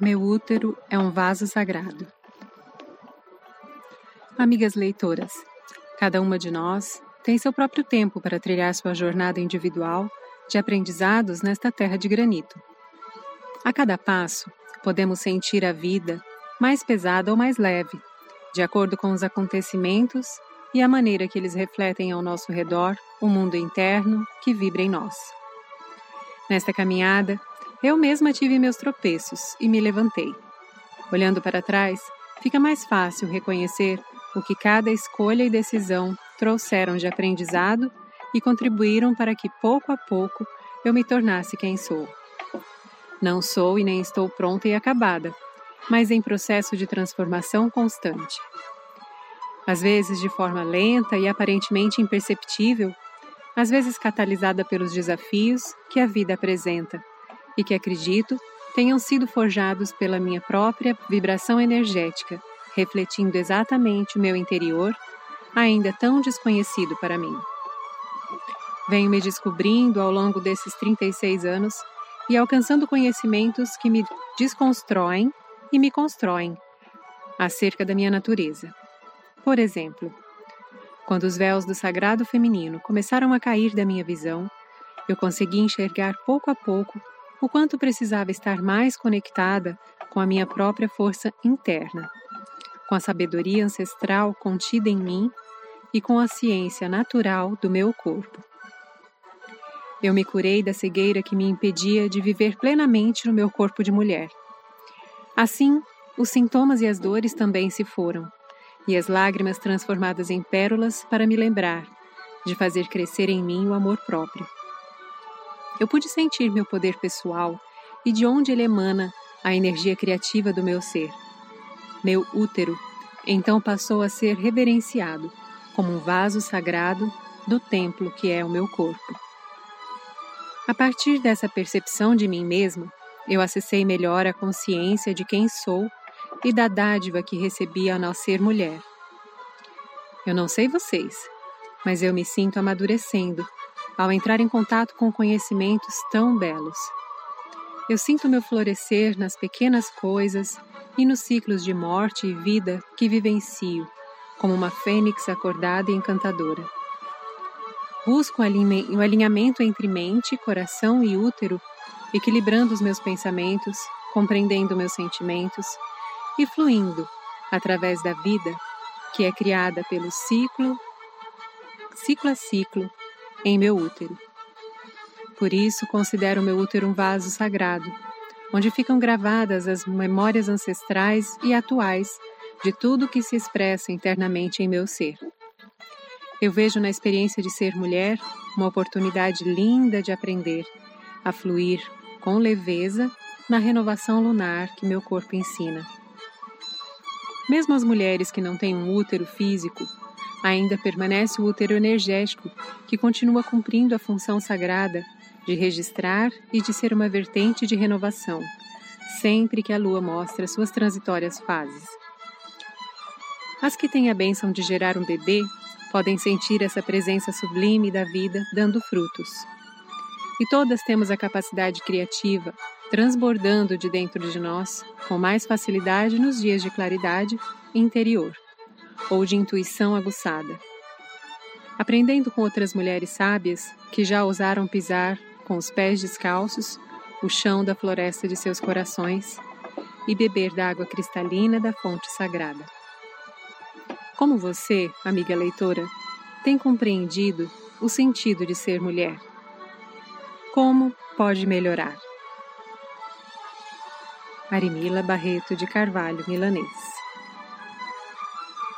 Meu útero é um vaso sagrado. Amigas leitoras, cada uma de nós tem seu próprio tempo para trilhar sua jornada individual de aprendizados nesta terra de granito. A cada passo, podemos sentir a vida mais pesada ou mais leve, de acordo com os acontecimentos e a maneira que eles refletem ao nosso redor o mundo interno que vibra em nós. Nesta caminhada, eu mesma tive meus tropeços e me levantei. Olhando para trás, fica mais fácil reconhecer o que cada escolha e decisão trouxeram de aprendizado e contribuíram para que pouco a pouco eu me tornasse quem sou. Não sou e nem estou pronta e acabada, mas em processo de transformação constante. Às vezes de forma lenta e aparentemente imperceptível, às vezes catalisada pelos desafios que a vida apresenta e que acredito tenham sido forjados pela minha própria vibração energética, refletindo exatamente o meu interior, ainda tão desconhecido para mim. Venho me descobrindo ao longo desses 36 anos e alcançando conhecimentos que me desconstroem e me constroem acerca da minha natureza. Por exemplo, quando os véus do sagrado feminino começaram a cair da minha visão, eu consegui enxergar pouco a pouco o quanto precisava estar mais conectada com a minha própria força interna, com a sabedoria ancestral contida em mim e com a ciência natural do meu corpo. Eu me curei da cegueira que me impedia de viver plenamente no meu corpo de mulher. Assim, os sintomas e as dores também se foram, e as lágrimas transformadas em pérolas para me lembrar de fazer crescer em mim o amor próprio. Eu pude sentir meu poder pessoal e de onde ele emana a energia criativa do meu ser. Meu útero então passou a ser reverenciado como um vaso sagrado do templo que é o meu corpo. A partir dessa percepção de mim mesma, eu acessei melhor a consciência de quem sou e da dádiva que recebi ao nascer mulher. Eu não sei vocês, mas eu me sinto amadurecendo ao entrar em contato com conhecimentos tão belos. Eu sinto meu florescer nas pequenas coisas e nos ciclos de morte e vida que vivencio, como uma fênix acordada e encantadora. Busco o alinhamento entre mente, coração e útero, equilibrando os meus pensamentos, compreendendo meus sentimentos e fluindo através da vida que é criada pelo ciclo, ciclo a ciclo, em meu útero. Por isso, considero meu útero um vaso sagrado, onde ficam gravadas as memórias ancestrais e atuais de tudo que se expressa internamente em meu ser. Eu vejo na experiência de ser mulher uma oportunidade linda de aprender a fluir com leveza na renovação lunar que meu corpo ensina. Mesmo as mulheres que não têm um útero físico, ainda permanece o útero energético, que continua cumprindo a função sagrada de registrar e de ser uma vertente de renovação, sempre que a lua mostra suas transitórias fases. As que têm a bênção de gerar um bebê podem sentir essa presença sublime da vida dando frutos. E todas temos a capacidade criativa transbordando de dentro de nós com mais facilidade nos dias de claridade interior ou de intuição aguçada. Aprendendo com outras mulheres sábias que já ousaram pisar com os pés descalços o chão da floresta de seus corações e beber da água cristalina da fonte sagrada. Como você, amiga leitora, tem compreendido o sentido de ser mulher? Como pode melhorar? Marimila Barreto de Carvalho Milanês